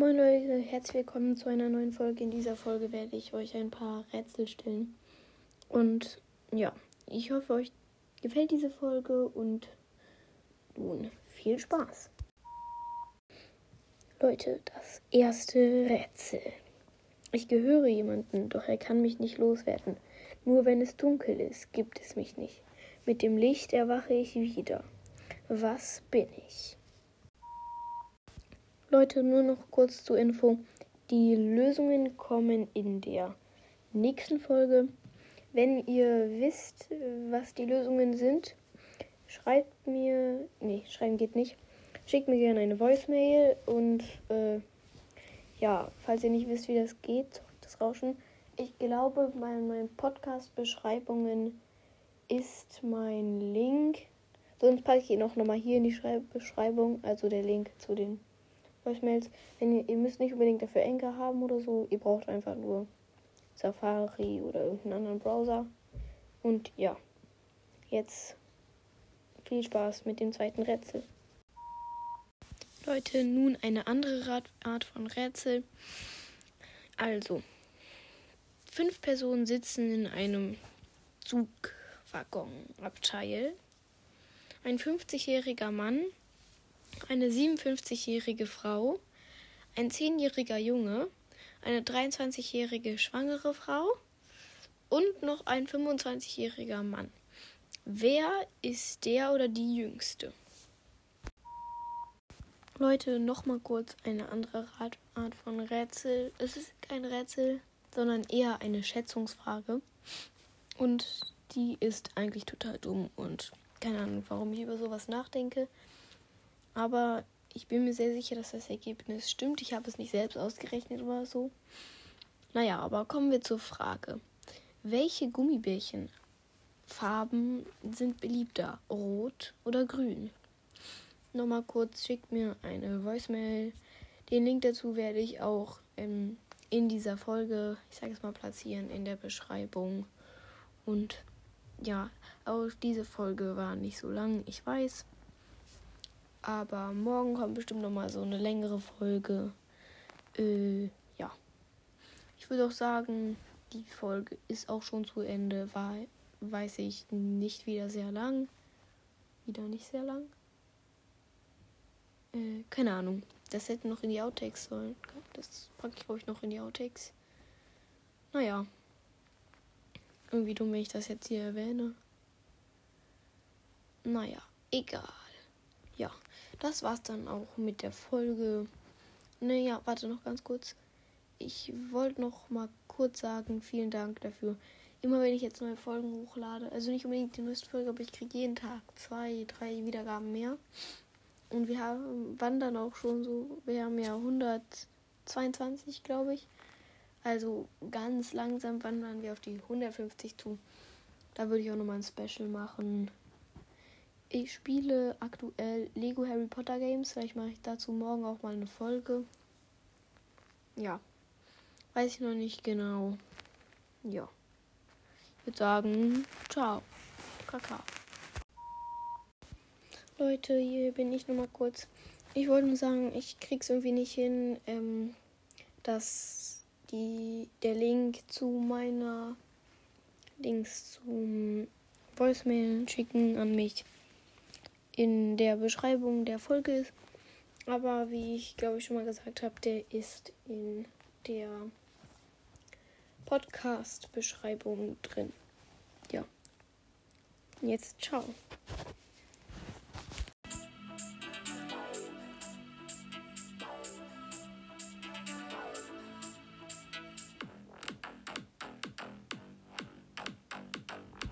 Moin Leute, herzlich willkommen zu einer neuen Folge. In dieser Folge werde ich euch ein paar Rätsel stellen. Und ja, ich hoffe, euch gefällt diese Folge und nun viel Spaß. Leute, das erste Rätsel. Ich gehöre jemandem, doch er kann mich nicht loswerden. Nur wenn es dunkel ist, gibt es mich nicht. Mit dem Licht erwache ich wieder. Was bin ich? Leute, nur noch kurz zur Info. Die Lösungen kommen in der nächsten Folge. Wenn ihr wisst, was die Lösungen sind, schreibt mir. Nee, schreiben geht nicht. Schickt mir gerne eine Voicemail und äh, ja, falls ihr nicht wisst, wie das geht, das Rauschen. Ich glaube, bei meinen Podcast-Beschreibungen ist mein Link. Sonst packe ich ihn auch nochmal hier in die Beschreibung, also der Link zu den Voicemails. Wenn ihr, ihr müsst nicht unbedingt dafür Enker haben oder so. Ihr braucht einfach nur Safari oder irgendeinen anderen Browser. Und ja, jetzt viel Spaß mit dem zweiten Rätsel. Leute, nun eine andere Art von Rätsel. Also, fünf Personen sitzen in einem Zugwaggonabteil. Ein 50-jähriger Mann eine 57-jährige Frau, ein 10-jähriger Junge, eine 23-jährige schwangere Frau und noch ein 25-jähriger Mann. Wer ist der oder die Jüngste? Leute, nochmal kurz eine andere Art von Rätsel. Es ist kein Rätsel, sondern eher eine Schätzungsfrage. Und die ist eigentlich total dumm und keine Ahnung, warum ich über sowas nachdenke. Aber ich bin mir sehr sicher, dass das Ergebnis stimmt. Ich habe es nicht selbst ausgerechnet oder so. Naja, aber kommen wir zur Frage. Welche Gummibärchenfarben sind beliebter? Rot oder grün? Nochmal kurz, schickt mir eine Voicemail. Den Link dazu werde ich auch ähm, in dieser Folge, ich sage es mal, platzieren in der Beschreibung. Und ja, auch diese Folge war nicht so lang, ich weiß. Aber morgen kommt bestimmt noch mal so eine längere Folge. Äh, ja. Ich würde auch sagen, die Folge ist auch schon zu Ende. War, weiß ich nicht wieder sehr lang. Wieder nicht sehr lang. Äh, keine Ahnung. Das hätte noch in die Outtakes sollen. Das packe ich, glaube ich, noch in die Outtakes. Naja. Irgendwie dumm, wenn ich das jetzt hier erwähne. Naja, egal ja, das war's dann auch mit der Folge. Naja, warte noch ganz kurz. Ich wollte noch mal kurz sagen, vielen Dank dafür. Immer wenn ich jetzt neue Folgen hochlade, also nicht unbedingt die neueste Folge, aber ich kriege jeden Tag zwei, drei Wiedergaben mehr. Und wir haben, wandern auch schon so, wir haben ja 122, glaube ich. Also ganz langsam wandern wir auf die 150 zu. Da würde ich auch nochmal ein Special machen. Ich spiele aktuell Lego Harry Potter Games. Vielleicht mache ich dazu morgen auch mal eine Folge. Ja. Weiß ich noch nicht genau. Ja. Ich würde sagen, ciao. Kaka. Leute, hier bin ich nochmal kurz. Ich wollte nur sagen, ich krieg's irgendwie nicht hin, ähm, dass die, der Link zu meiner Links zum Voicemail schicken an mich in der Beschreibung der Folge ist. Aber wie ich glaube ich schon mal gesagt habe, der ist in der Podcast-Beschreibung drin. Ja. Jetzt ciao.